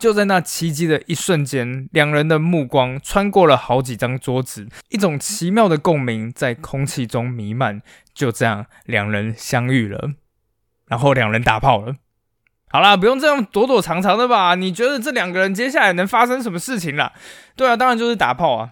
就在那奇迹的一瞬间，两人的目光穿过了好几张桌子，一种奇妙的共鸣在空气中弥漫。就这样，两人相遇了，然后两人打炮了。好啦，不用这样躲躲藏藏的吧？你觉得这两个人接下来能发生什么事情啦？对啊，当然就是打炮啊。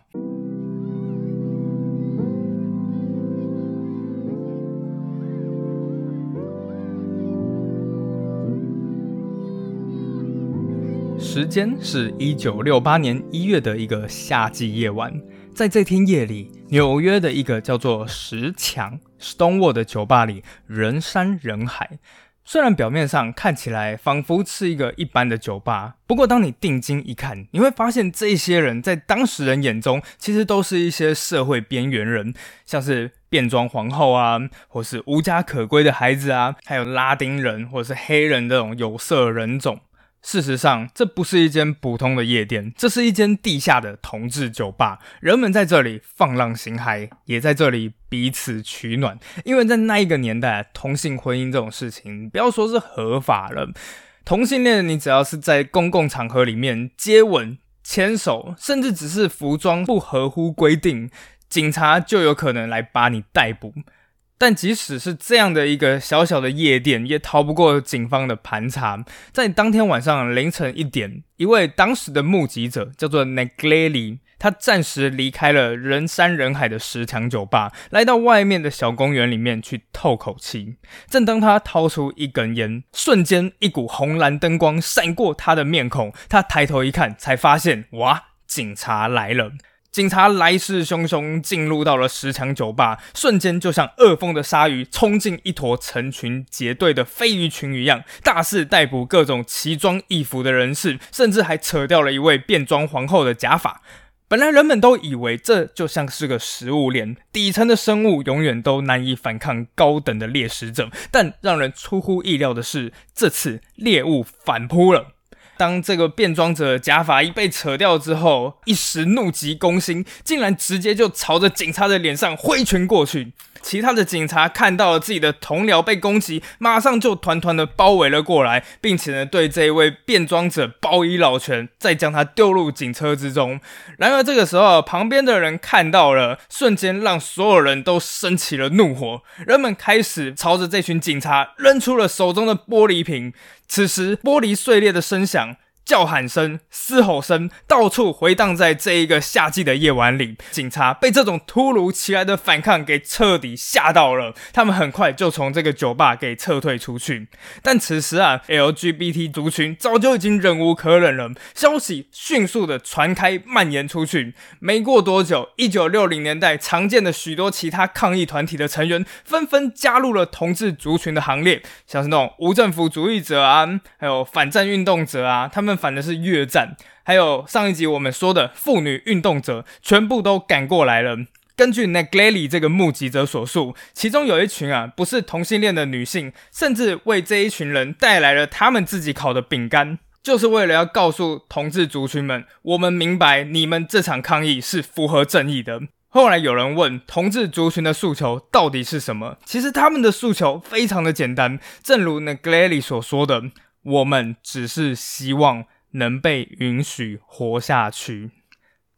时间是一九六八年一月的一个夏季夜晚，在这天夜里，纽约的一个叫做石墙 （Stonewall） 的酒吧里，人山人海。虽然表面上看起来仿佛是一个一般的酒吧，不过当你定睛一看，你会发现这些人在当事人眼中，其实都是一些社会边缘人，像是变装皇后啊，或是无家可归的孩子啊，还有拉丁人或者是黑人这种有色人种。事实上，这不是一间普通的夜店，这是一间地下的同志酒吧。人们在这里放浪形骸，也在这里彼此取暖。因为在那一个年代，同性婚姻这种事情，不要说是合法了，同性恋你只要是在公共场合里面接吻、牵手，甚至只是服装不合乎规定，警察就有可能来把你逮捕。但即使是这样的一个小小的夜店，也逃不过警方的盘查。在当天晚上凌晨一点，一位当时的目击者叫做 Negley，他暂时离开了人山人海的石墙酒吧，来到外面的小公园里面去透口气。正当他掏出一根烟，瞬间一股红蓝灯光闪过他的面孔，他抬头一看，才发现哇，警察来了。警察来势汹汹，进入到了石墙酒吧，瞬间就像恶风的鲨鱼冲进一坨成群结队的飞鱼群一样，大肆逮捕各种奇装异服的人士，甚至还扯掉了一位变装皇后的假发。本来人们都以为这就像是个食物链，底层的生物永远都难以反抗高等的猎食者，但让人出乎意料的是，这次猎物反扑了。当这个变装者假发一被扯掉之后，一时怒急攻心，竟然直接就朝着警察的脸上挥拳过去。其他的警察看到了自己的同僚被攻击，马上就团团的包围了过来，并且呢对这一位变装者包以老拳，再将他丢入警车之中。然而这个时候，旁边的人看到了，瞬间让所有人都升起了怒火，人们开始朝着这群警察扔出了手中的玻璃瓶。此时，玻璃碎裂的声响。叫喊声、嘶吼声到处回荡在这一个夏季的夜晚里，警察被这种突如其来的反抗给彻底吓到了，他们很快就从这个酒吧给撤退出去。但此时啊，LGBT 族群早就已经忍无可忍了，消息迅速的传开蔓延出去。没过多久，一九六零年代常见的许多其他抗议团体的成员纷纷加入了同志族群的行列，像是那种无政府主义者啊，还有反战运动者啊，他们。反的是越战，还有上一集我们说的妇女运动者，全部都赶过来了。根据 Negley 这个目击者所述，其中有一群啊不是同性恋的女性，甚至为这一群人带来了他们自己烤的饼干，就是为了要告诉同志族群们，我们明白你们这场抗议是符合正义的。后来有人问同志族群的诉求到底是什么？其实他们的诉求非常的简单，正如 Negley 所说的。我们只是希望能被允许活下去。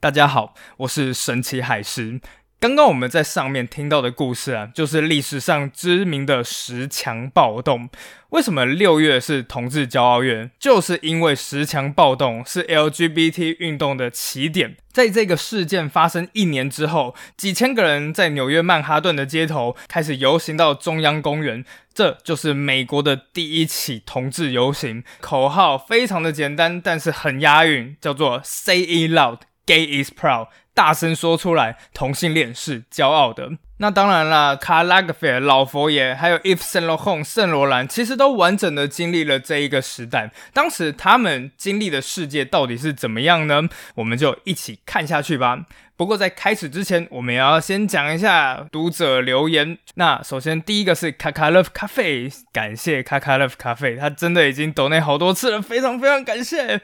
大家好，我是神奇海狮。刚刚我们在上面听到的故事啊，就是历史上知名的十强暴动。为什么六月是同志骄傲月？就是因为十强暴动是 LGBT 运动的起点。在这个事件发生一年之后，几千个人在纽约曼哈顿的街头开始游行到中央公园，这就是美国的第一起同志游行。口号非常的简单，但是很押韵，叫做 “Say it loud, Gay is proud”。大声说出来，同性恋是骄傲的。那当然了，卡拉格菲尔、老佛爷，还有 If Saint Laurent、圣罗兰，其实都完整的经历了这一个时代。当时他们经历的世界到底是怎么样呢？我们就一起看下去吧。不过在开始之前，我们也要先讲一下读者留言。那首先第一个是卡卡 Love 咖啡，感谢卡卡 Love 咖啡，他真的已经抖内好多次了，非常非常感谢。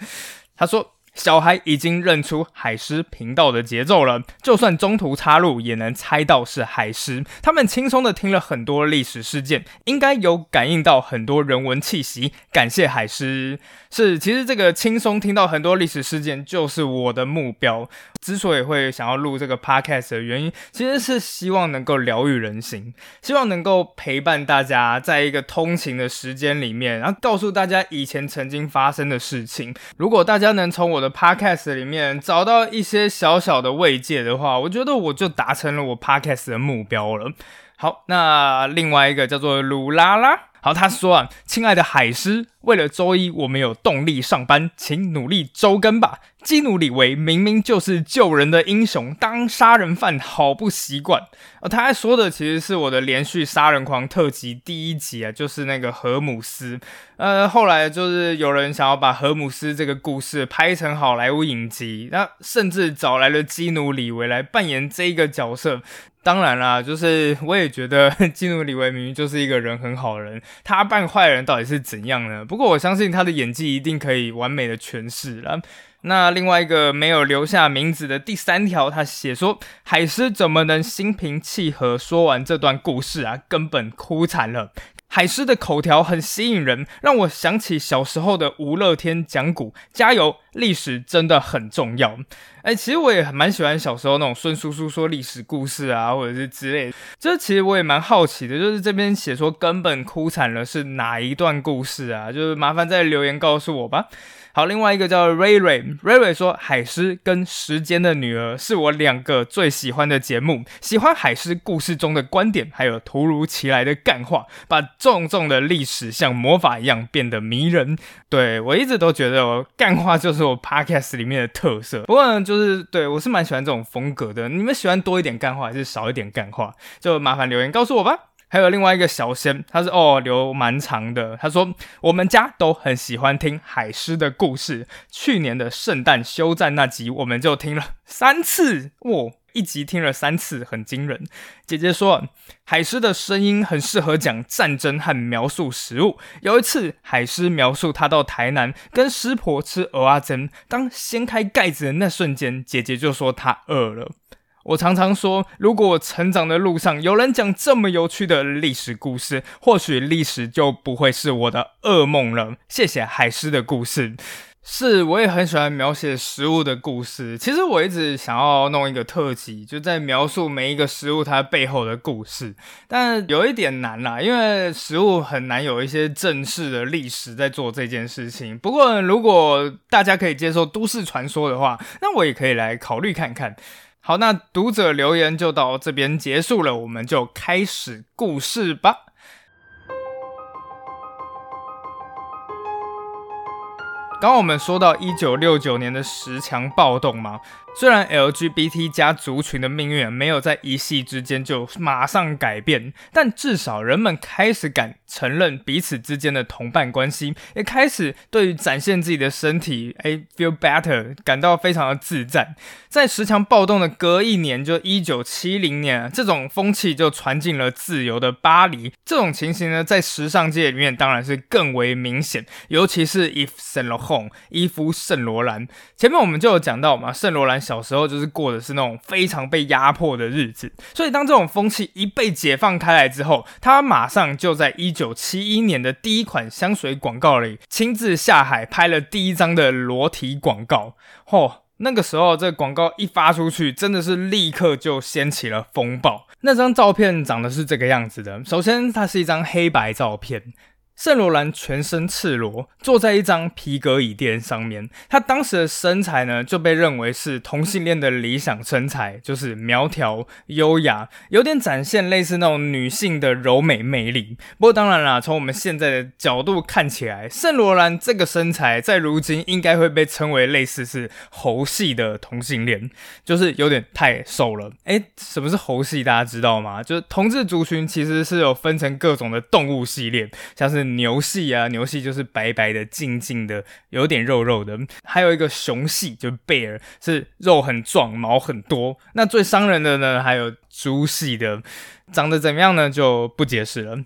他说。小孩已经认出海狮频道的节奏了，就算中途插入也能猜到是海狮。他们轻松的听了很多历史事件，应该有感应到很多人文气息。感谢海狮。是，其实这个轻松听到很多历史事件，就是我的目标。之所以会想要录这个 podcast 的原因，其实是希望能够疗愈人心，希望能够陪伴大家在一个通勤的时间里面，然后告诉大家以前曾经发生的事情。如果大家能从我的 podcast 里面找到一些小小的慰藉的话，我觉得我就达成了我 podcast 的目标了。好，那另外一个叫做鲁拉拉。好，他说啊，亲爱的海狮，为了周一我们有动力上班，请努力周更吧。基努里维明明就是救人的英雄，当杀人犯好不习惯。呃，他还说的其实是我的连续杀人狂特辑第一集啊，就是那个荷姆斯。呃，后来就是有人想要把荷姆斯这个故事拍成好莱坞影集，那甚至找来了基努里维来扮演这个角色。当然啦，就是我也觉得 基努里维明明就是一个人很好人，他扮坏人到底是怎样呢？不过我相信他的演技一定可以完美的诠释了。那另外一个没有留下名字的第三条，他写说海狮怎么能心平气和说完这段故事啊？根本哭惨了。海狮的口条很吸引人，让我想起小时候的吴乐天讲古，加油，历史真的很重要。哎，其实我也蛮喜欢小时候那种孙叔叔说历史故事啊，或者是之类。这其实我也蛮好奇的，就是这边写说根本哭惨了是哪一段故事啊？就是麻烦在留言告诉我吧。好，另外一个叫 Ray Ray，Ray Ray 说海狮跟时间的女儿是我两个最喜欢的节目，喜欢海狮故事中的观点，还有突如其来的干话，把重重的历史像魔法一样变得迷人。对我一直都觉得干话就是我 podcast 里面的特色，不过呢，就是对我是蛮喜欢这种风格的。你们喜欢多一点干话还是少一点干话？就麻烦留言告诉我吧。还有另外一个小仙，他是哦留蛮长的。他说我们家都很喜欢听海狮的故事。去年的圣诞休战那集，我们就听了三次，哇，一集听了三次，很惊人。姐姐说海狮的声音很适合讲战争和描述食物。有一次海狮描述他到台南跟师婆吃蚵仔煎，当掀开盖子的那瞬间，姐姐就说他饿了。我常常说，如果我成长的路上有人讲这么有趣的历史故事，或许历史就不会是我的噩梦了。谢谢海狮的故事，是我也很喜欢描写食物的故事。其实我一直想要弄一个特辑，就在描述每一个食物它背后的故事，但有一点难啦，因为食物很难有一些正式的历史在做这件事情。不过如果大家可以接受都市传说的话，那我也可以来考虑看看。好，那读者留言就到这边结束了，我们就开始故事吧。刚我们说到一九六九年的十强暴动嘛。虽然 LGBT 加族群的命运没有在一夕之间就马上改变，但至少人们开始敢承认彼此之间的同伴关系，也开始对于展现自己的身体，哎，feel better，感到非常的自在。在十强暴动的隔一年，就一九七零年，这种风气就传进了自由的巴黎。这种情形呢，在时尚界里面当然是更为明显，尤其是 Yves Saint Laurent，伊夫圣罗兰。前面我们就有讲到嘛，圣罗兰。小时候就是过的是那种非常被压迫的日子，所以当这种风气一被解放开来之后，他马上就在一九七一年的第一款香水广告里亲自下海拍了第一张的裸体广告。嚯，那个时候这广告一发出去，真的是立刻就掀起了风暴。那张照片长得是这个样子的，首先它是一张黑白照片。圣罗兰全身赤裸，坐在一张皮革椅垫上面。他当时的身材呢，就被认为是同性恋的理想身材，就是苗条、优雅，有点展现类似那种女性的柔美魅力。不过当然啦，从我们现在的角度看起来，圣罗兰这个身材在如今应该会被称为类似是猴系的同性恋，就是有点太瘦了。诶，什么是猴系？大家知道吗？就是同志族群其实是有分成各种的动物系列，像是。牛系啊，牛系就是白白的、静静的，有点肉肉的。还有一个熊系，就 bear 是肉很壮、毛很多。那最伤人的呢，还有猪系的，长得怎么样呢？就不解释了。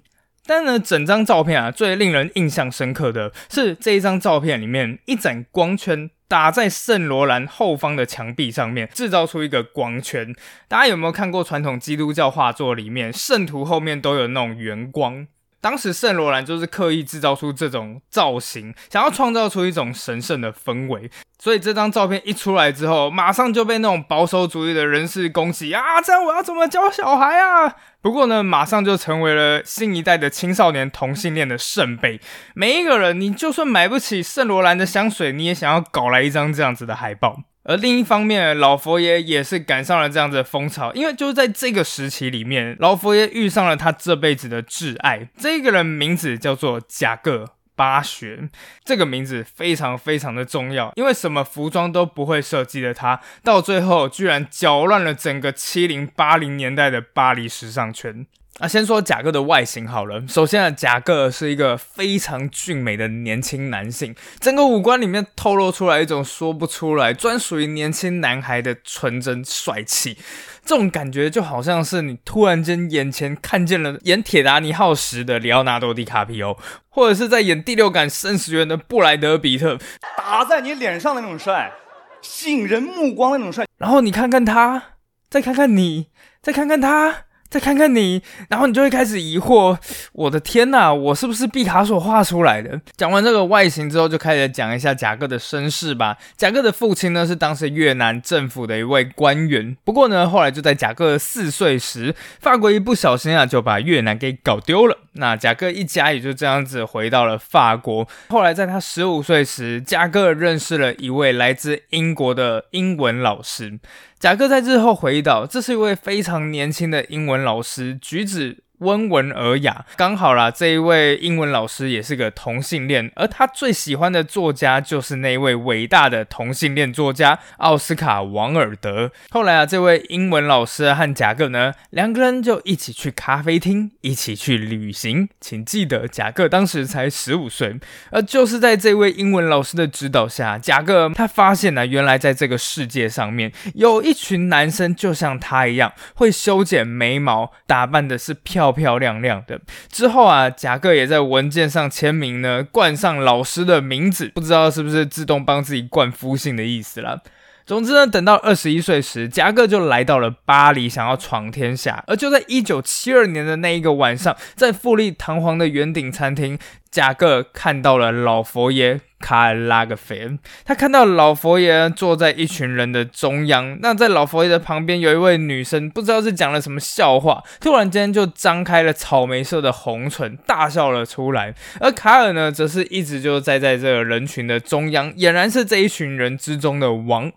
但呢，整张照片啊，最令人印象深刻的是这一张照片里面一盏光圈。打在圣罗兰后方的墙壁上面，制造出一个光圈。大家有没有看过传统基督教画作里面，圣徒后面都有那种圆光？当时圣罗兰就是刻意制造出这种造型，想要创造出一种神圣的氛围。所以这张照片一出来之后，马上就被那种保守主义的人士攻击啊！这样我要怎么教小孩啊？不过呢，马上就成为了新一代的青少年同性恋的圣杯。每一个人，你就算买不起圣罗兰的香水，你也想要搞来一张这样子的海报。而另一方面，老佛爷也是赶上了这样子的风潮，因为就是在这个时期里面，老佛爷遇上了他这辈子的挚爱。这个人名字叫做贾各巴学，这个名字非常非常的重要，因为什么服装都不会设计的他，到最后居然搅乱了整个七零八零年代的巴黎时尚圈。那先说贾哥的外形好了。首先啊，贾哥是一个非常俊美的年轻男性，整个五官里面透露出来一种说不出来、专属于年轻男孩的纯真帅气。这种感觉就好像是你突然间眼前看见了演《铁达尼号》时的里奥纳多·迪卡皮欧，或者是在演《第六感生死缘》的布莱德·比特，打在你脸上的那种帅，吸引人目光的那种帅。然后你看看他，再看看你，再看看他。再看看你，然后你就会开始疑惑：我的天哪，我是不是毕卡索画出来的？讲完这个外形之后，就开始讲一下贾克的身世吧。贾克的父亲呢，是当时越南政府的一位官员。不过呢，后来就在贾克四岁时，法国一不小心啊，就把越南给搞丢了。那贾克一家也就这样子回到了法国。后来在他十五岁时，贾克认识了一位来自英国的英文老师。贾克在日后回忆道，这是一位非常年轻的英文老师，举止。温文尔雅，刚好啦。这一位英文老师也是个同性恋，而他最喜欢的作家就是那位伟大的同性恋作家奥斯卡·王尔德。后来啊，这位英文老师和贾克呢，两个人就一起去咖啡厅，一起去旅行。请记得，贾克当时才十五岁，而就是在这位英文老师的指导下，贾克他发现呢，原来在这个世界上面有一群男生，就像他一样，会修剪眉毛，打扮的是漂。漂漂亮亮的。之后啊，贾克也在文件上签名呢，冠上老师的名字，不知道是不是自动帮自己冠夫姓的意思了。总之呢，等到二十一岁时，夹克就来到了巴黎，想要闯天下。而就在一九七二年的那一个晚上，在富丽堂皇的圆顶餐厅。贾各看到了老佛爷卡尔拉格菲恩，他看到老佛爷坐在一群人的中央。那在老佛爷的旁边有一位女生，不知道是讲了什么笑话，突然间就张开了草莓色的红唇，大笑了出来。而卡尔呢，则是一直就站在这个人群的中央，俨然是这一群人之中的王。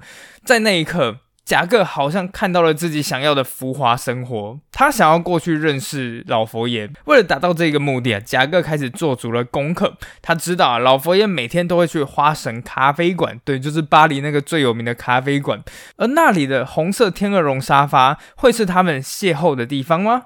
在那一刻。贾克好像看到了自己想要的浮华生活，他想要过去认识老佛爷。为了达到这个目的啊，贾克开始做足了功课。他知道啊，老佛爷每天都会去花神咖啡馆，对，就是巴黎那个最有名的咖啡馆。而那里的红色天鹅绒沙发会是他们邂逅的地方吗？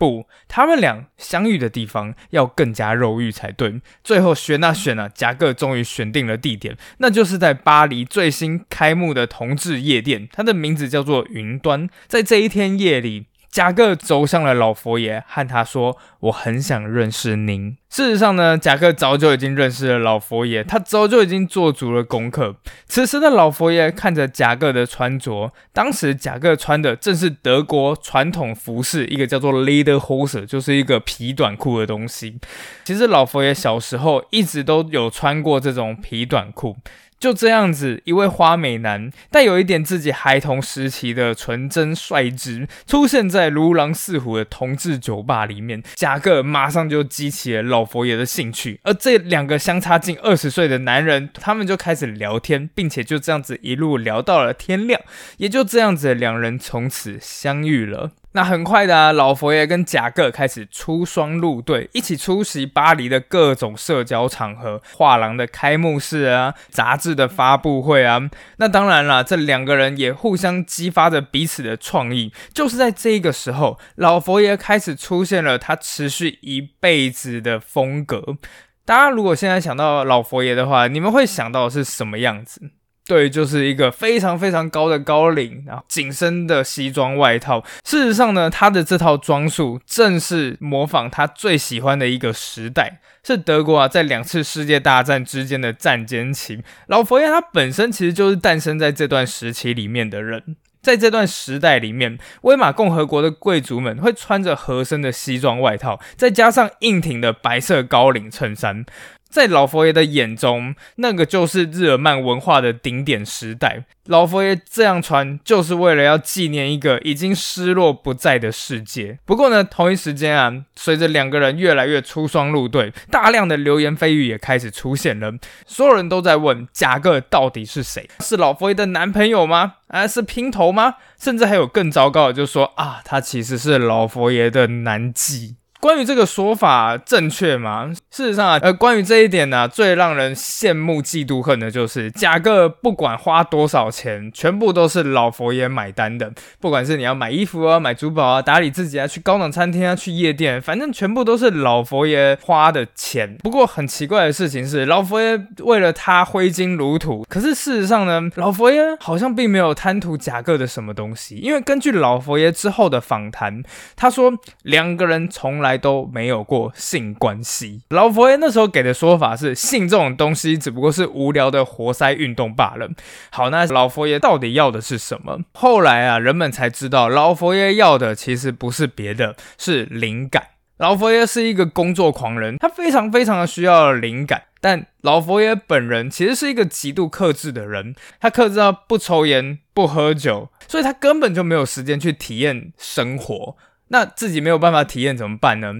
不，他们俩相遇的地方要更加肉欲才对。最后选啊选啊，夹克终于选定了地点，那就是在巴黎最新开幕的同志夜店，它的名字叫做云端。在这一天夜里。贾克走向了老佛爷，和他说：“我很想认识您。”事实上呢，贾克早就已经认识了老佛爷，他早就已经做足了功课。此时的老佛爷看着贾克的穿着，当时贾克穿的正是德国传统服饰，一个叫做 lederhose，就是一个皮短裤的东西。其实老佛爷小时候一直都有穿过这种皮短裤。就这样子，一位花美男，带有一点自己孩童时期的纯真率直，出现在如狼似虎的同志酒吧里面。贾克马上就激起了老佛爷的兴趣，而这两个相差近二十岁的男人，他们就开始聊天，并且就这样子一路聊到了天亮。也就这样子，两人从此相遇了。那很快的，老佛爷跟贾各开始出双入对，一起出席巴黎的各种社交场合，画廊的开幕式啊，杂志的发布会啊。那当然了，这两个人也互相激发着彼此的创意。就是在这个时候，老佛爷开始出现了他持续一辈子的风格。大家如果现在想到老佛爷的话，你们会想到是什么样子？对，就是一个非常非常高的高领，然后紧身的西装外套。事实上呢，他的这套装束正是模仿他最喜欢的一个时代，是德国啊在两次世界大战之间的战间期。老佛爷他本身其实就是诞生在这段时期里面的人。在这段时代里面，威玛共和国的贵族们会穿着合身的西装外套，再加上硬挺的白色高领衬衫。在老佛爷的眼中，那个就是日耳曼文化的顶点时代。老佛爷这样穿，就是为了要纪念一个已经失落不在的世界。不过呢，同一时间啊，随着两个人越来越出双入对，大量的流言蜚语也开始出现了。所有人都在问贾各到底是谁？是老佛爷的男朋友吗？啊，是姘头吗？甚至还有更糟糕的，就是说啊，他其实是老佛爷的男妓。关于这个说法正确吗？事实上啊，呃，关于这一点呢，最让人羡慕、嫉妒、恨的就是贾各，不管花多少钱，全部都是老佛爷买单的。不管是你要买衣服啊、买珠宝啊、打理自己啊、去高档餐厅啊、去夜店，反正全部都是老佛爷花的钱。不过很奇怪的事情是，老佛爷为了他挥金如土，可是事实上呢，老佛爷好像并没有贪图贾各的什么东西。因为根据老佛爷之后的访谈，他说两个人从来。都没有过性关系。老佛爷那时候给的说法是，性这种东西只不过是无聊的活塞运动罢了。好，那老佛爷到底要的是什么？后来啊，人们才知道，老佛爷要的其实不是别的，是灵感。老佛爷是一个工作狂人，他非常非常的需要灵感。但老佛爷本人其实是一个极度克制的人，他克制到不抽烟、不喝酒，所以他根本就没有时间去体验生活。那自己没有办法体验怎么办呢？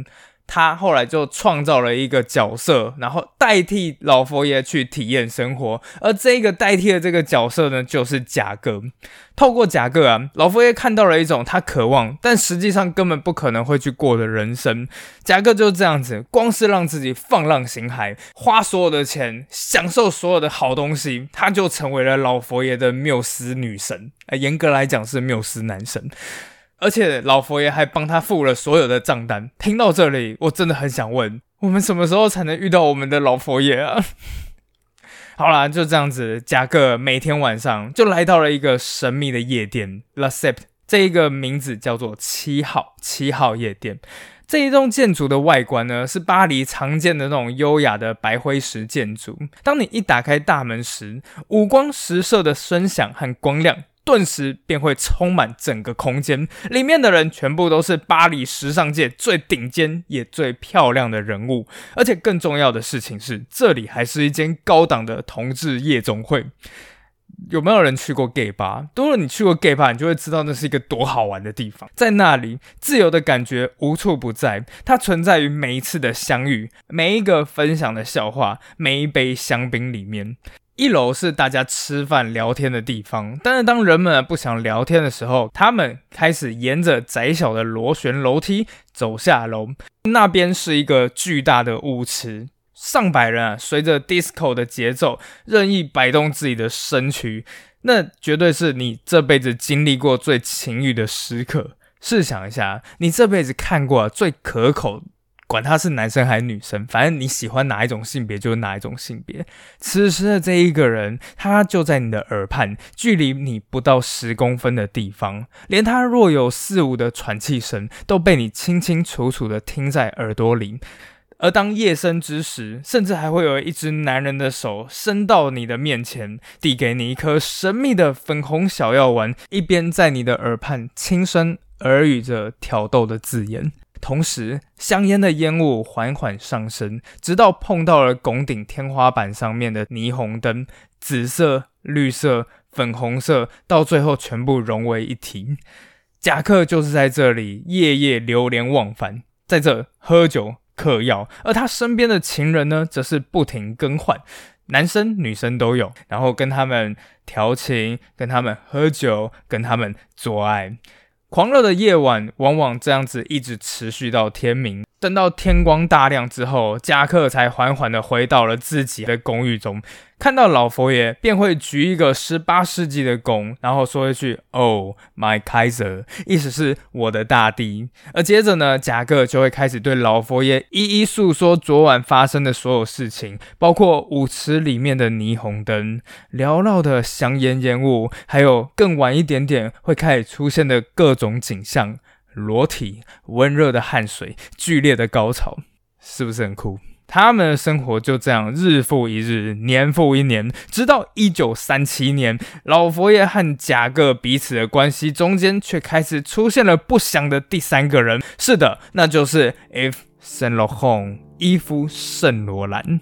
他后来就创造了一个角色，然后代替老佛爷去体验生活。而这个代替的这个角色呢，就是贾各。透过贾各啊，老佛爷看到了一种他渴望，但实际上根本不可能会去过的人生。贾各就是这样子，光是让自己放浪形骸，花所有的钱，享受所有的好东西，他就成为了老佛爷的缪斯女神。呃，严格来讲是缪斯男神。而且老佛爷还帮他付了所有的账单。听到这里，我真的很想问：我们什么时候才能遇到我们的老佛爷啊？好啦，就这样子，贾各每天晚上就来到了一个神秘的夜店 l a s e p t 这一个名字叫做七号七号夜店。这一栋建筑的外观呢，是巴黎常见的那种优雅的白灰石建筑。当你一打开大门时，五光十色的声响和光亮。顿时便会充满整个空间，里面的人全部都是巴黎时尚界最顶尖也最漂亮的人物，而且更重要的事情是，这里还是一间高档的同志夜总会。有没有人去过 gay 吧？如果你去过 gay 吧，你就会知道那是一个多好玩的地方。在那里，自由的感觉无处不在，它存在于每一次的相遇，每一个分享的笑话，每一杯香槟里面。一楼是大家吃饭聊天的地方，但是当人们不想聊天的时候，他们开始沿着窄小的螺旋楼梯走下楼。那边是一个巨大的舞池，上百人啊，随着 disco 的节奏任意摆动自己的身躯，那绝对是你这辈子经历过最情欲的时刻。试想一下，你这辈子看过最可口。管他是男生还是女生，反正你喜欢哪一种性别就是哪一种性别。此时的这一个人，他就在你的耳畔，距离你不到十公分的地方，连他若有似无的喘气声都被你清清楚楚的听在耳朵里。而当夜深之时，甚至还会有一只男人的手伸到你的面前，递给你一颗神秘的粉红小药丸，一边在你的耳畔轻声耳语着挑逗的字眼。同时，香烟的烟雾缓缓上升，直到碰到了拱顶天花板上面的霓虹灯，紫色、绿色、粉红色，到最后全部融为一体。贾克就是在这里夜夜流连忘返，在这喝酒嗑药，而他身边的情人呢，则是不停更换，男生女生都有，然后跟他们调情，跟他们喝酒，跟他们做爱。狂热的夜晚往往这样子一直持续到天明。等到天光大亮之后，贾克才缓缓地回到了自己的公寓中。看到老佛爷，便会举一个十八世纪的弓，然后说一句 “Oh my Kaiser”，意思是我的大帝。而接着呢，贾克就会开始对老佛爷一一诉说昨晚发生的所有事情，包括舞池里面的霓虹灯、缭绕的香烟烟雾，还有更晚一点点会开始出现的各种景象。裸体、温热的汗水、剧烈的高潮，是不是很酷？他们的生活就这样日复一日、年复一年，直到一九三七年，老佛爷和贾各彼此的关系中间却开始出现了不祥的第三个人。是的，那就是 F. Saint l a u r e n 伊夫圣罗兰。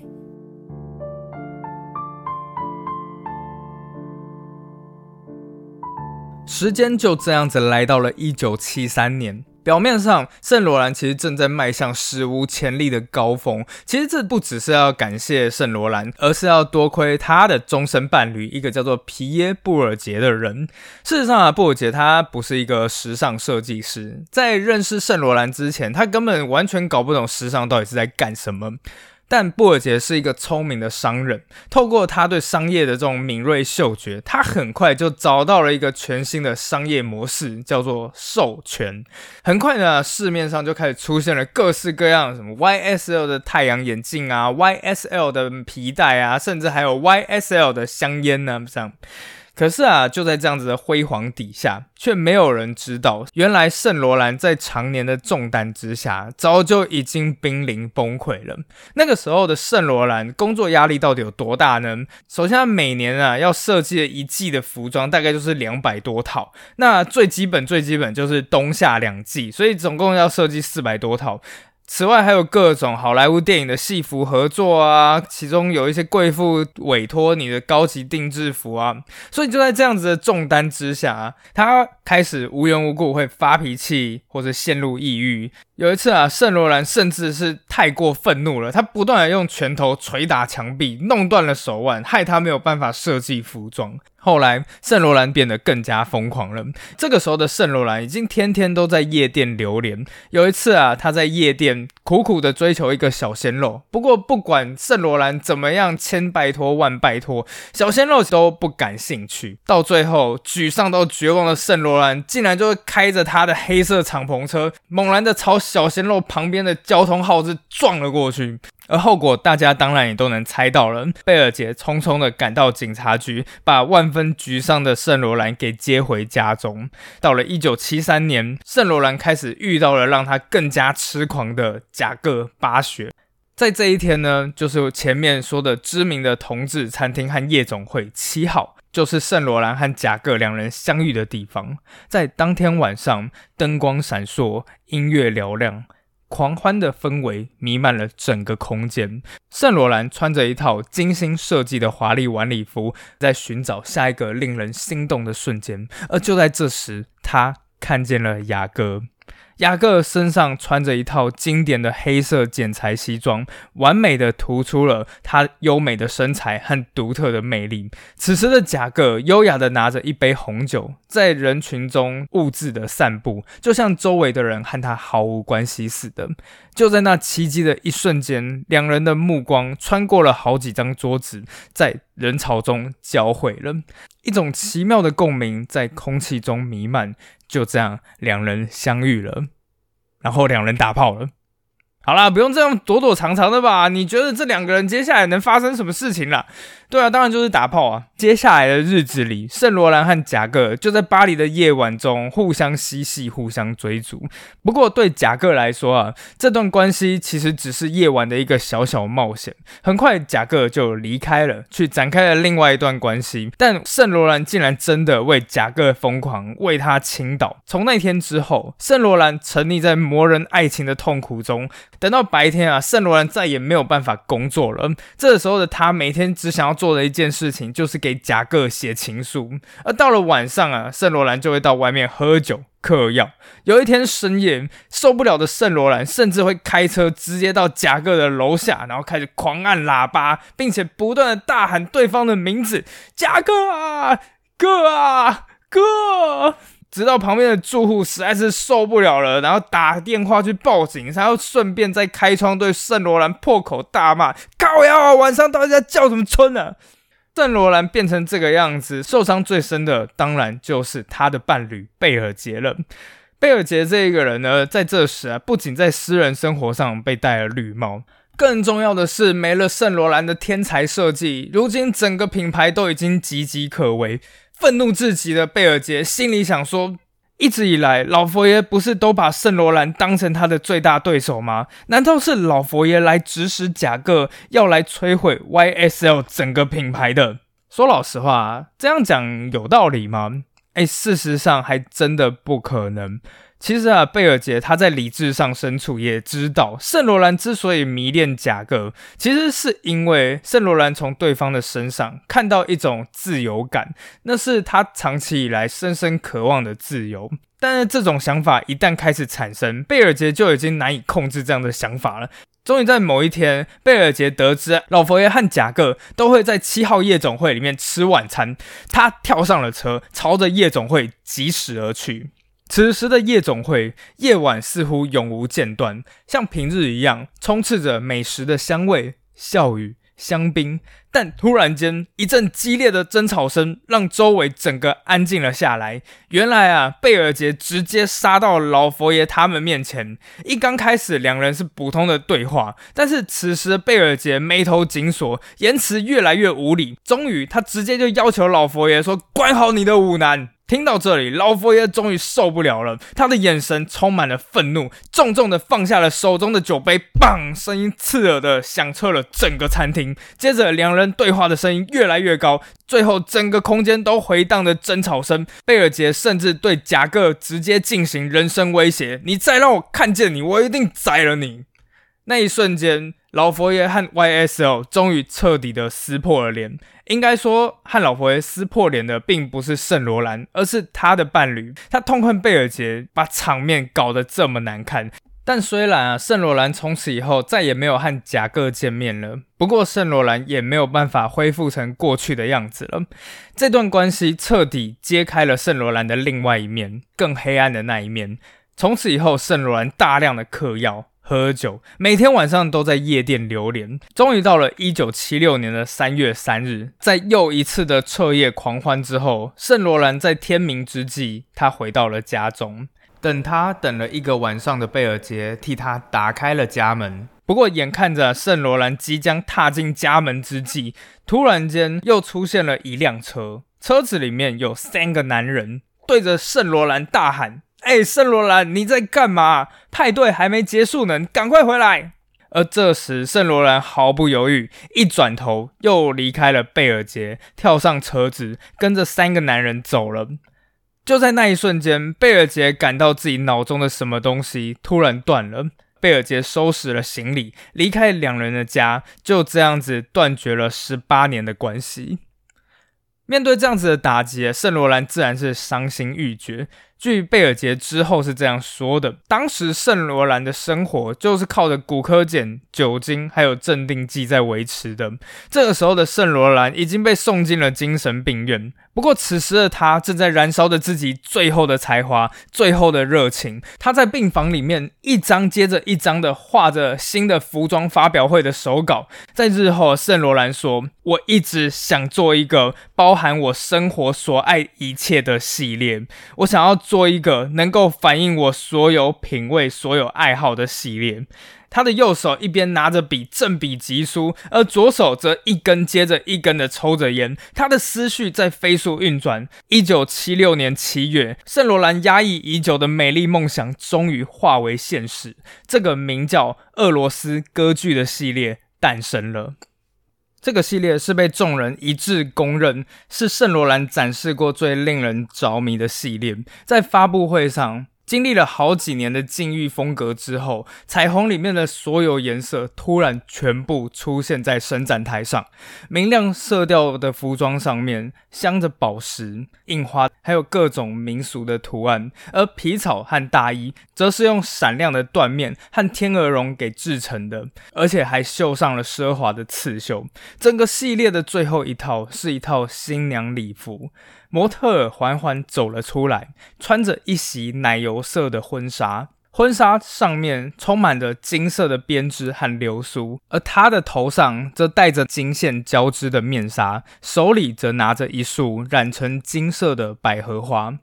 时间就这样子来到了一九七三年。表面上，圣罗兰其实正在迈向史无前例的高峰。其实这不只是要感谢圣罗兰，而是要多亏他的终身伴侣，一个叫做皮耶布尔杰的人。事实上啊，布尔杰他不是一个时尚设计师，在认识圣罗兰之前，他根本完全搞不懂时尚到底是在干什么。但布尔杰是一个聪明的商人，透过他对商业的这种敏锐嗅觉，他很快就找到了一个全新的商业模式，叫做授权。很快呢，市面上就开始出现了各式各样什么 YSL 的太阳眼镜啊，YSL 的皮带啊，甚至还有 YSL 的香烟呢，这样。可是啊，就在这样子的辉煌底下，却没有人知道，原来圣罗兰在常年的重担之下，早就已经濒临崩溃了。那个时候的圣罗兰工作压力到底有多大呢？首先，每年啊要设计一季的服装，大概就是两百多套。那最基本最基本就是冬夏两季，所以总共要设计四百多套。此外，还有各种好莱坞电影的戏服合作啊，其中有一些贵妇委托你的高级定制服啊，所以就在这样子的重担之下，他开始无缘无故会发脾气或者陷入抑郁。有一次啊，圣罗兰甚至是太过愤怒了，他不断的用拳头捶打墙壁，弄断了手腕，害他没有办法设计服装。后来，圣罗兰变得更加疯狂了。这个时候的圣罗兰已经天天都在夜店流连。有一次啊，他在夜店苦苦的追求一个小鲜肉，不过不管圣罗兰怎么样千拜托万拜托，小鲜肉都不感兴趣。到最后，沮丧到绝望的圣罗兰，竟然就开着他的黑色敞篷车，猛然的朝小鲜肉旁边的交通号子撞了过去。而后果，大家当然也都能猜到了。贝尔杰匆匆的赶到警察局，把万分沮丧的圣罗兰给接回家中。到了一九七三年，圣罗兰开始遇到了让他更加痴狂的贾各巴雪。在这一天呢，就是前面说的知名的同志餐厅和夜总会七号，就是圣罗兰和贾各两人相遇的地方。在当天晚上，灯光闪烁，音乐嘹亮。狂欢的氛围弥漫了整个空间。圣罗兰穿着一套精心设计的华丽晚礼服，在寻找下一个令人心动的瞬间。而就在这时，他看见了雅各。雅各身上穿着一套经典的黑色剪裁西装，完美的突出了他优美的身材和独特的魅力。此时的贾各优雅的拿着一杯红酒，在人群中兀自的散步，就像周围的人和他毫无关系似的。就在那奇迹的一瞬间，两人的目光穿过了好几张桌子，在人潮中交汇了，一种奇妙的共鸣在空气中弥漫。就这样，两人相遇了，然后两人打炮了。好啦，不用这样躲躲藏藏的吧？你觉得这两个人接下来能发生什么事情了？对啊，当然就是打炮啊！接下来的日子里，圣罗兰和贾各就在巴黎的夜晚中互相嬉戏、互相追逐。不过对贾各来说啊，这段关系其实只是夜晚的一个小小冒险。很快，贾各就离开了，去展开了另外一段关系。但圣罗兰竟然真的为贾各疯狂，为他倾倒。从那天之后，圣罗兰沉溺在魔人爱情的痛苦中。等到白天啊，圣罗兰再也没有办法工作了。这时候的他，每天只想要做的一件事情，就是给贾各写情书。而到了晚上啊，圣罗兰就会到外面喝酒嗑药。有一天深夜，受不了的圣罗兰甚至会开车直接到贾各的楼下，然后开始狂按喇叭，并且不断的大喊对方的名字：贾各啊，哥啊，哥。直到旁边的住户实在是受不了了，然后打电话去报警，然后顺便再开窗对圣罗兰破口大骂：“靠呀，晚上到底在叫什么春呢？”圣罗兰变成这个样子，受伤最深的当然就是他的伴侣贝尔杰了。贝尔杰这一个人呢，在这时啊，不仅在私人生活上被戴了绿帽，更重要的是没了圣罗兰的天才设计，如今整个品牌都已经岌岌可危。愤怒至极的贝尔杰心里想说：一直以来，老佛爷不是都把圣罗兰当成他的最大对手吗？难道是老佛爷来指使贾各，要来摧毁 YSL 整个品牌的？说老实话，这样讲有道理吗？哎，事实上还真的不可能。其实啊，贝尔杰他在理智上深处也知道，圣罗兰之所以迷恋贾各，其实是因为圣罗兰从对方的身上看到一种自由感，那是他长期以来深深渴望的自由。但是这种想法一旦开始产生，贝尔杰就已经难以控制这样的想法了。终于在某一天，贝尔杰得知老佛爷和贾各都会在七号夜总会里面吃晚餐，他跳上了车，朝着夜总会疾驶而去。此时的夜总会夜晚似乎永无间断，像平日一样充斥着美食的香味、笑语。香槟，但突然间一阵激烈的争吵声让周围整个安静了下来。原来啊，贝尔杰直接杀到老佛爷他们面前。一刚开始，两人是普通的对话，但是此时贝尔杰眉头紧锁，言辞越来越无理。终于，他直接就要求老佛爷说：“关好你的舞男。”听到这里，老佛爷终于受不了了，他的眼神充满了愤怒，重重的放下了手中的酒杯，砰！声音刺耳的响彻了整个餐厅。接着，两人对话的声音越来越高，最后整个空间都回荡着争吵声。贝尔杰甚至对贾各直接进行人身威胁：“你再让我看见你，我一定宰了你！”那一瞬间，老佛爷和 YSL 终于彻底的撕破了脸。应该说，和老佛爷撕破脸的并不是圣罗兰，而是他的伴侣。他痛恨贝尔杰把场面搞得这么难看。但虽然啊，圣罗兰从此以后再也没有和贾各见面了，不过圣罗兰也没有办法恢复成过去的样子了。这段关系彻底揭开了圣罗兰的另外一面，更黑暗的那一面。从此以后，圣罗兰大量的嗑药。喝酒，每天晚上都在夜店流连。终于到了一九七六年的三月三日，在又一次的彻夜狂欢之后，圣罗兰在天明之际，他回到了家中。等他等了一个晚上的贝尔杰替他打开了家门。不过，眼看着圣罗兰即将踏进家门之际，突然间又出现了一辆车，车子里面有三个男人，对着圣罗兰大喊。哎，圣罗兰，你在干嘛？派对还没结束呢，赶快回来！而这时，圣罗兰毫不犹豫，一转头又离开了贝尔杰，跳上车子，跟着三个男人走了。就在那一瞬间，贝尔杰感到自己脑中的什么东西突然断了。贝尔杰收拾了行李，离开两人的家，就这样子断绝了十八年的关系。面对这样子的打击，圣罗兰自然是伤心欲绝。据贝尔杰之后是这样说的：当时圣罗兰的生活就是靠着骨科碱、酒精还有镇定剂在维持的。这个时候的圣罗兰已经被送进了精神病院。不过此时的他正在燃烧着自己最后的才华、最后的热情。他在病房里面一张接着一张的画着新的服装发表会的手稿。在日后，圣罗兰说：“我一直想做一个包含我生活所爱一切的系列。我想要。”做一个能够反映我所有品味、所有爱好的系列。他的右手一边拿着笔正笔疾书，而左手则一根接着一根的抽着烟。他的思绪在飞速运转。一九七六年七月，圣罗兰压抑已久的美丽梦想终于化为现实。这个名叫《俄罗斯歌剧》的系列诞生了。这个系列是被众人一致公认是圣罗兰展示过最令人着迷的系列。在发布会上，经历了好几年的禁欲风格之后，彩虹里面的所有颜色突然全部出现在伸展台上，明亮色调的服装上面镶着宝石、印花，还有各种民俗的图案；而皮草和大衣则是用闪亮的缎面和天鹅绒给制成的，而且还绣上了奢华的刺绣。整个系列的最后一套是一套新娘礼服。模特儿缓缓走了出来，穿着一袭奶油色的婚纱，婚纱上面充满着金色的编织和流苏，而她的头上则戴着金线交织的面纱，手里则拿着一束染成金色的百合花。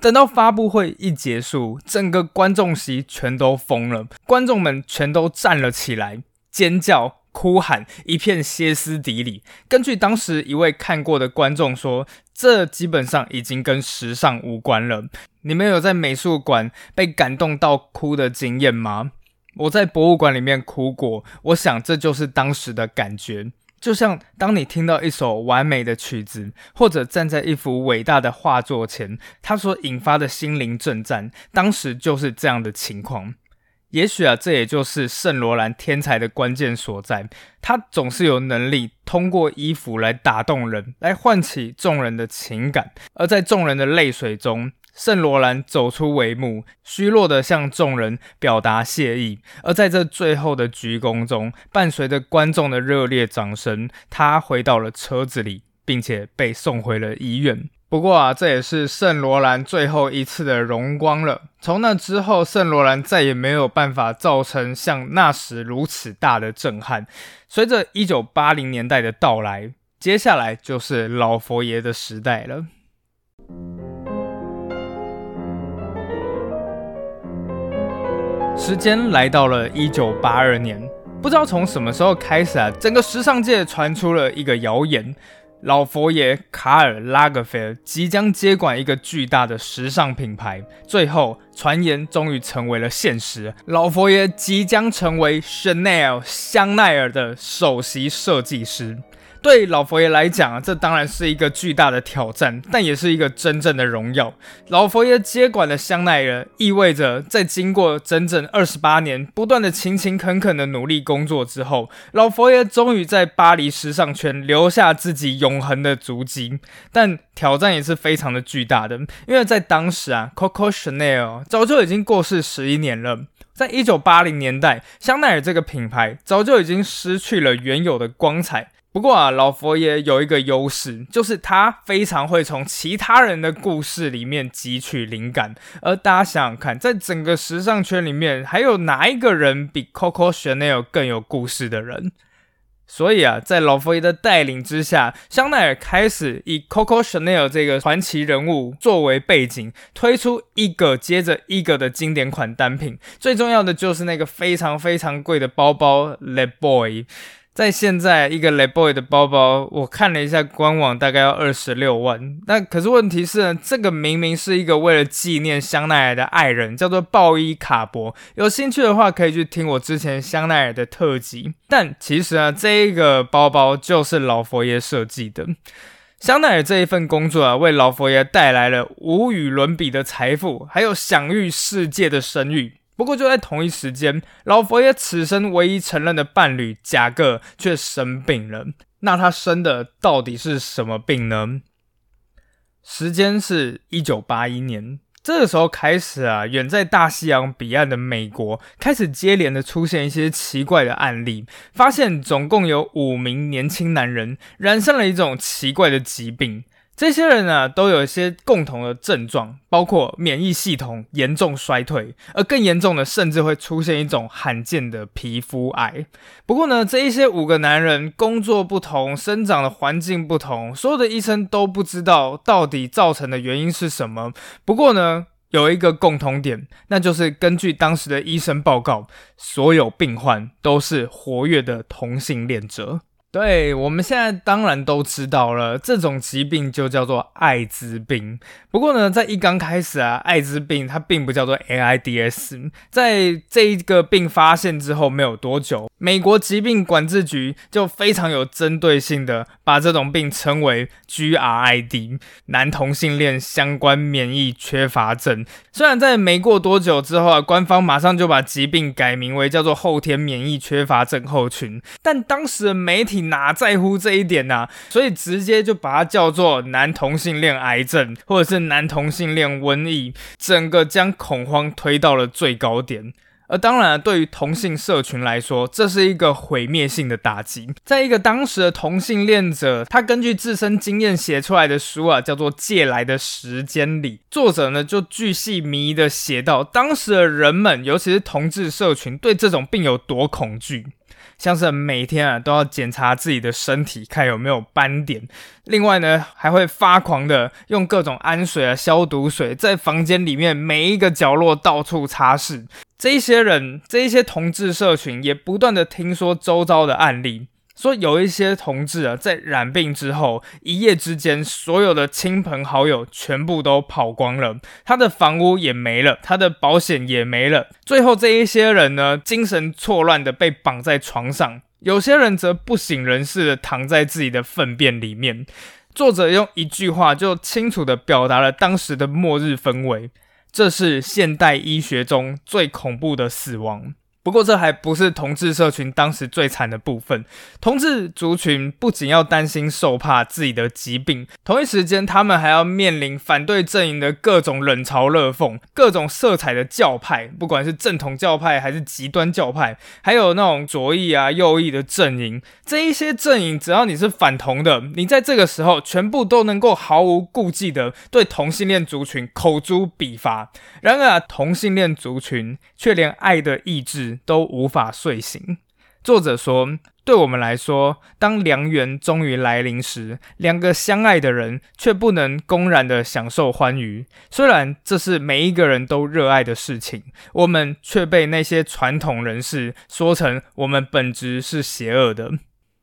等到发布会一结束，整个观众席全都疯了，观众们全都站了起来，尖叫。哭喊，一片歇斯底里。根据当时一位看过的观众说，这基本上已经跟时尚无关了。你们有在美术馆被感动到哭的经验吗？我在博物馆里面哭过，我想这就是当时的感觉。就像当你听到一首完美的曲子，或者站在一幅伟大的画作前，它所引发的心灵震颤，当时就是这样的情况。也许啊，这也就是圣罗兰天才的关键所在。他总是有能力通过衣服来打动人，来唤起众人的情感。而在众人的泪水中，圣罗兰走出帷幕，虚弱的向众人表达谢意。而在这最后的鞠躬中，伴随着观众的热烈掌声，他回到了车子里，并且被送回了医院。不过啊，这也是圣罗兰最后一次的荣光了。从那之后，圣罗兰再也没有办法造成像那时如此大的震撼。随着一九八零年代的到来，接下来就是老佛爷的时代了。时间来到了一九八二年，不知道从什么时候开始啊，整个时尚界传出了一个谣言。老佛爷卡尔拉格菲尔即将接管一个巨大的时尚品牌，最后传言终于成为了现实。老佛爷即将成为 Chanel 香奈儿的首席设计师。对老佛爷来讲啊，这当然是一个巨大的挑战，但也是一个真正的荣耀。老佛爷接管了香奈儿，意味着在经过整整二十八年不断的勤勤恳恳的努力工作之后，老佛爷终于在巴黎时尚圈留下自己永恒的足迹。但挑战也是非常的巨大的，因为在当时啊，Coco Chanel 早就已经过世十一年了。在一九八零年代，香奈儿这个品牌早就已经失去了原有的光彩。不过啊，老佛爷有一个优势，就是他非常会从其他人的故事里面汲取灵感。而大家想想看，在整个时尚圈里面，还有哪一个人比 Coco Chanel 更有故事的人？所以啊，在老佛爷的带领之下，香奈儿开始以 Coco Chanel 这个传奇人物作为背景，推出一个接着一个的经典款单品。最重要的就是那个非常非常贵的包包 Le Boy。在现在一个 Le Boy 的包包，我看了一下官网，大概要二十六万。那可是问题是呢，这个明明是一个为了纪念香奈儿的爱人，叫做鲍伊卡博。有兴趣的话，可以去听我之前香奈儿的特辑。但其实啊，这一个包包就是老佛爷设计的。香奈儿这一份工作啊，为老佛爷带来了无与伦比的财富，还有享誉世界的声誉。不过就在同一时间，老佛爷此生唯一承认的伴侣贾各却生病了。那他生的到底是什么病呢？时间是一九八一年，这个时候开始啊，远在大西洋彼岸的美国开始接连的出现一些奇怪的案例，发现总共有五名年轻男人染上了一种奇怪的疾病。这些人呢，都有一些共同的症状，包括免疫系统严重衰退，而更严重的，甚至会出现一种罕见的皮肤癌。不过呢，这一些五个男人工作不同，生长的环境不同，所有的医生都不知道到底造成的原因是什么。不过呢，有一个共同点，那就是根据当时的医生报告，所有病患都是活跃的同性恋者。对，我们现在当然都知道了，这种疾病就叫做艾滋病。不过呢，在一刚开始啊，艾滋病它并不叫做 AIDS。在这一个病发现之后没有多久，美国疾病管制局就非常有针对性的把这种病称为 GRID，男同性恋相关免疫缺乏症。虽然在没过多久之后啊，官方马上就把疾病改名为叫做后天免疫缺乏症候群，但当时的媒体。哪在乎这一点呢？所以直接就把它叫做男同性恋癌症，或者是男同性恋瘟疫，整个将恐慌推到了最高点。而当然，对于同性社群来说，这是一个毁灭性的打击。在一个当时的同性恋者，他根据自身经验写出来的书啊，叫做《借来的时间》里，作者呢就巨细靡遗的写到，当时的人们，尤其是同志社群，对这种病有多恐惧。像是每天啊都要检查自己的身体，看有没有斑点。另外呢，还会发狂的用各种氨水啊、消毒水，在房间里面每一个角落到处擦拭。这一些人，这一些同志社群也不断的听说周遭的案例。说有一些同志啊，在染病之后，一夜之间，所有的亲朋好友全部都跑光了，他的房屋也没了，他的保险也没了。最后这一些人呢，精神错乱的被绑在床上，有些人则不省人事的躺在自己的粪便里面。作者用一句话就清楚的表达了当时的末日氛围：这是现代医学中最恐怖的死亡。不过，这还不是同志社群当时最惨的部分。同志族群不仅要担心受怕自己的疾病，同一时间，他们还要面临反对阵营的各种冷嘲热讽，各种色彩的教派，不管是正统教派还是极端教派，还有那种左翼啊、右翼的阵营。这一些阵营，只要你是反同的，你在这个时候全部都能够毫无顾忌的对同性恋族群口诛笔伐。然而，同性恋族群却连爱的意志。都无法睡醒。作者说：“对我们来说，当良缘终于来临时，两个相爱的人却不能公然的享受欢愉。虽然这是每一个人都热爱的事情，我们却被那些传统人士说成我们本质是邪恶的。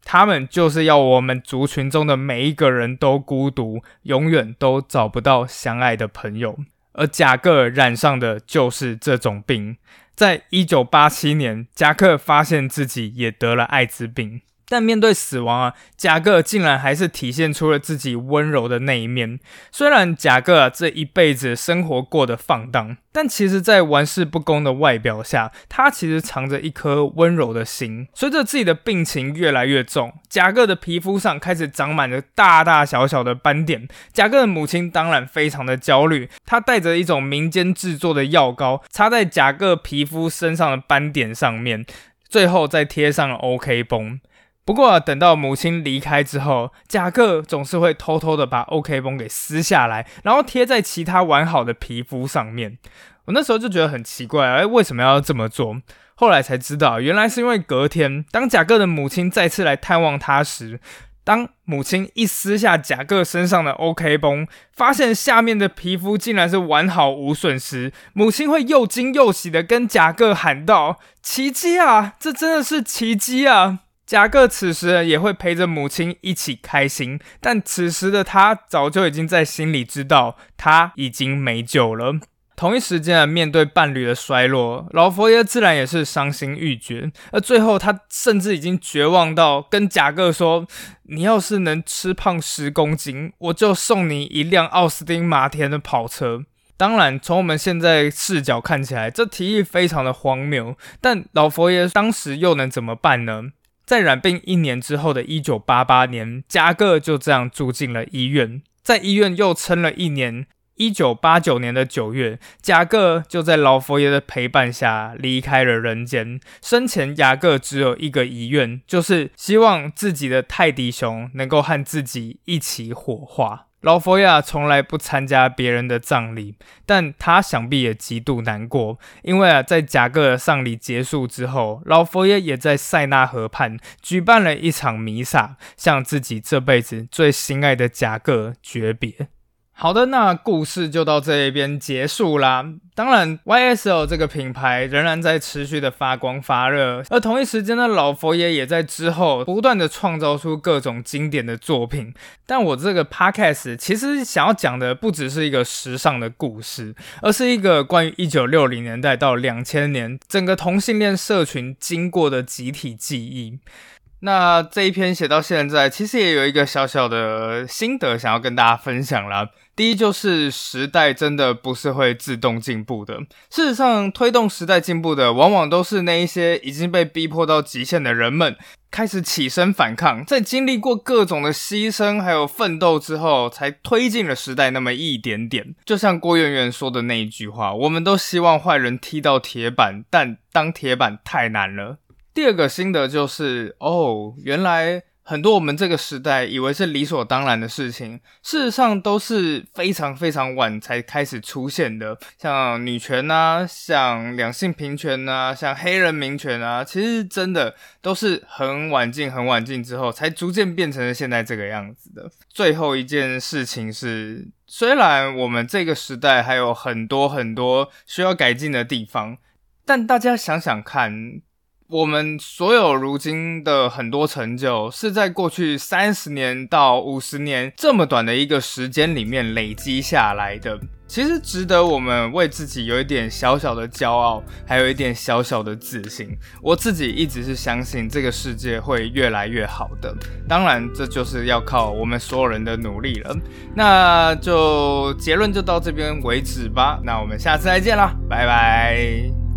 他们就是要我们族群中的每一个人都孤独，永远都找不到相爱的朋友。而贾各染上的就是这种病。”在一九八七年，贾克发现自己也得了艾滋病。但面对死亡啊，贾克竟然还是体现出了自己温柔的那一面。虽然贾克啊这一辈子生活过得放荡，但其实，在玩世不恭的外表下，他其实藏着一颗温柔的心。随着自己的病情越来越重，贾克的皮肤上开始长满了大大小小的斑点。贾克的母亲当然非常的焦虑，她带着一种民间制作的药膏，擦在贾克皮肤身上的斑点上面，最后再贴上了 OK 绷。不过等到母亲离开之后，贾克总是会偷偷的把 OK 绷给撕下来，然后贴在其他完好的皮肤上面。我那时候就觉得很奇怪，哎，为什么要这么做？后来才知道，原来是因为隔天当贾克的母亲再次来探望他时，当母亲一撕下贾克身上的 OK 绷，发现下面的皮肤竟然是完好无损时，母亲会又惊又喜的跟贾克喊道：“奇迹啊，这真的是奇迹啊！”贾克此时也会陪着母亲一起开心，但此时的他早就已经在心里知道他已经没救了。同一时间，面对伴侣的衰落，老佛爷自然也是伤心欲绝。而最后，他甚至已经绝望到跟贾克说：“你要是能吃胖十公斤，我就送你一辆奥斯汀马田的跑车。”当然，从我们现在视角看起来，这提议非常的荒谬。但老佛爷当时又能怎么办呢？在染病一年之后的一九八八年，加克就这样住进了医院，在医院又撑了一年。一九八九年的九月，加克就在老佛爷的陪伴下离开了人间。生前，雅各只有一个遗愿，就是希望自己的泰迪熊能够和自己一起火化。老佛爷从来不参加别人的葬礼，但他想必也极度难过，因为啊，在贾各的丧礼结束之后，老佛爷也在塞纳河畔举办了一场弥撒，向自己这辈子最心爱的贾各诀别。好的，那故事就到这一边结束啦。当然，YSL 这个品牌仍然在持续的发光发热，而同一时间呢，老佛爷也在之后不断的创造出各种经典的作品。但我这个 Podcast 其实想要讲的不只是一个时尚的故事，而是一个关于一九六零年代到两千年整个同性恋社群经过的集体记忆。那这一篇写到现在，其实也有一个小小的心得想要跟大家分享啦。第一就是时代真的不是会自动进步的，事实上推动时代进步的，往往都是那一些已经被逼迫到极限的人们，开始起身反抗，在经历过各种的牺牲还有奋斗之后，才推进了时代那么一点点。就像郭圆圆说的那一句话：“我们都希望坏人踢到铁板，但当铁板太难了。”第二个心得就是，哦，原来很多我们这个时代以为是理所当然的事情，事实上都是非常非常晚才开始出现的。像女权啊，像两性平权啊，像黑人民权啊，其实真的都是很晚进、很晚进之后，才逐渐变成了现在这个样子的。最后一件事情是，虽然我们这个时代还有很多很多需要改进的地方，但大家想想看。我们所有如今的很多成就，是在过去三十年到五十年这么短的一个时间里面累积下来的，其实值得我们为自己有一点小小的骄傲，还有一点小小的自信。我自己一直是相信这个世界会越来越好的，当然这就是要靠我们所有人的努力了。那就结论就到这边为止吧，那我们下次再见啦，拜拜。